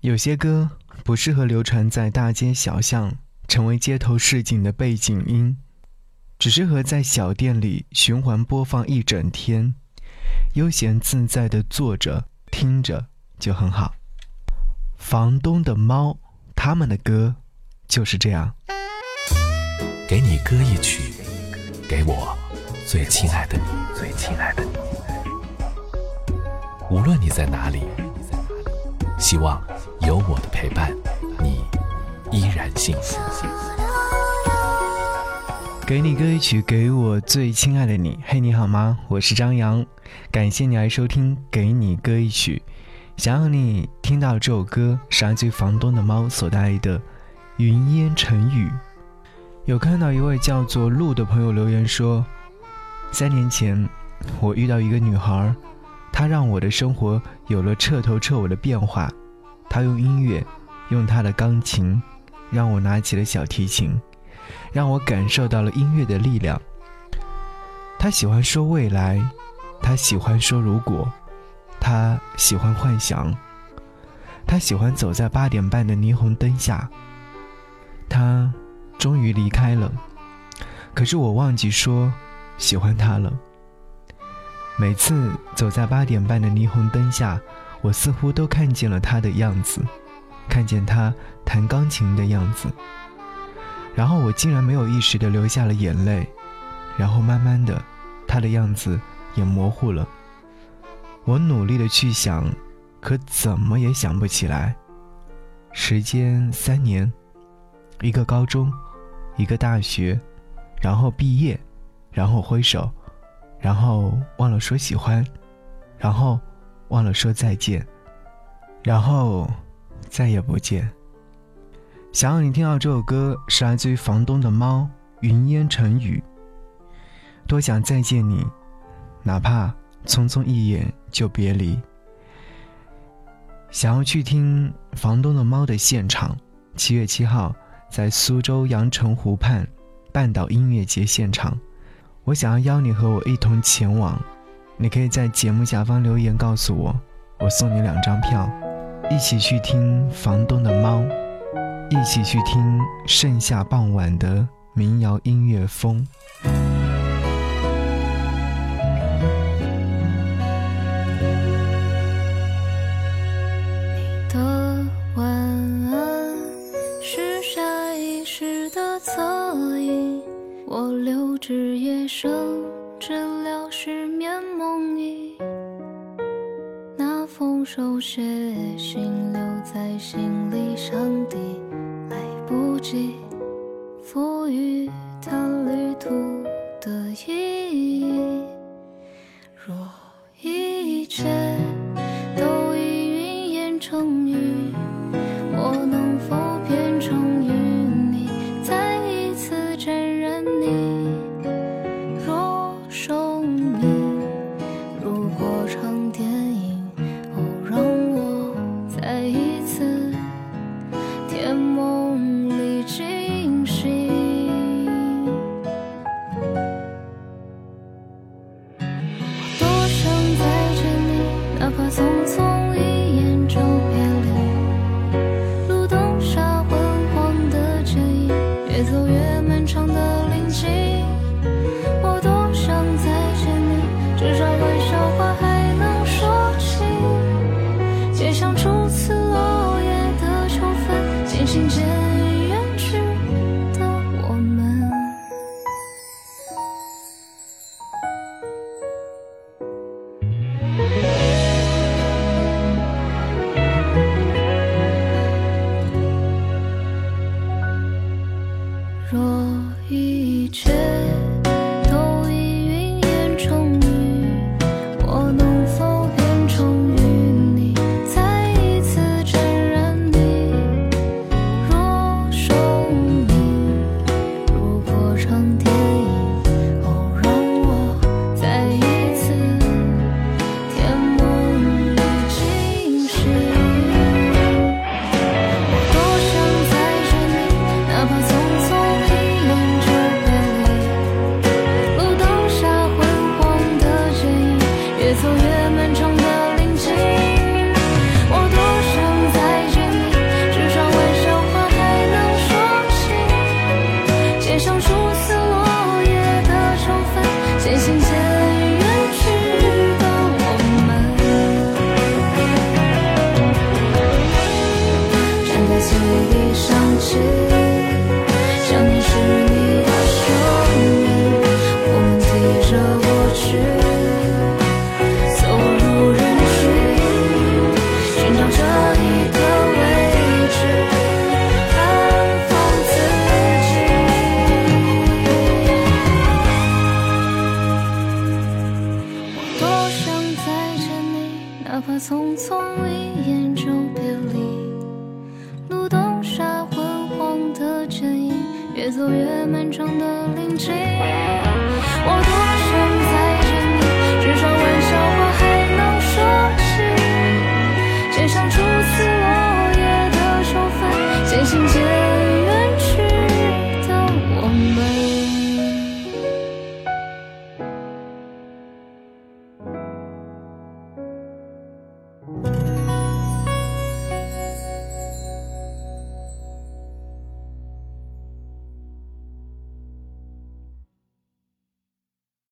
有些歌不适合流传在大街小巷，成为街头市井的背景音，只适合在小店里循环播放一整天，悠闲自在的坐着听着就很好。房东的猫，他们的歌就是这样。给你歌一曲，给我最亲爱的你，最亲爱的你。无论你在哪里，希望。有我的陪伴，你依然幸福。给你歌一曲，给我最亲爱的你。嘿，你好吗？我是张扬，感谢你来收听《给你歌一曲》。想要你听到这首歌，是来自房东的猫所带来的《云烟成雨》。有看到一位叫做鹿的朋友留言说：三年前，我遇到一个女孩，她让我的生活有了彻头彻尾的变化。他用音乐，用他的钢琴，让我拿起了小提琴，让我感受到了音乐的力量。他喜欢说未来，他喜欢说如果，他喜欢幻想，他喜欢走在八点半的霓虹灯下。他终于离开了，可是我忘记说喜欢他了。每次走在八点半的霓虹灯下。我似乎都看见了他的样子，看见他弹钢琴的样子，然后我竟然没有意识的流下了眼泪，然后慢慢的，他的样子也模糊了。我努力的去想，可怎么也想不起来。时间三年，一个高中，一个大学，然后毕业，然后挥手，然后忘了说喜欢，然后。忘了说再见，然后再也不见。想要你听到这首歌，是来自于房东的猫。云烟成雨，多想再见你，哪怕匆匆一眼就别离。想要去听房东的猫的现场，七月七号在苏州阳澄湖畔半岛音乐节现场，我想要邀你和我一同前往。你可以在节目下方留言告诉我，我送你两张票，一起去听房东的猫，一起去听盛夏傍晚的民谣音乐风。你的晚安是下意识的侧影，我留至夜深。治疗失眠梦呓，那封手写信留在行李箱底，来不及赋予它旅途的意义。越走越美。越走越漫长的林径我多想再见你至少玩笑话还能说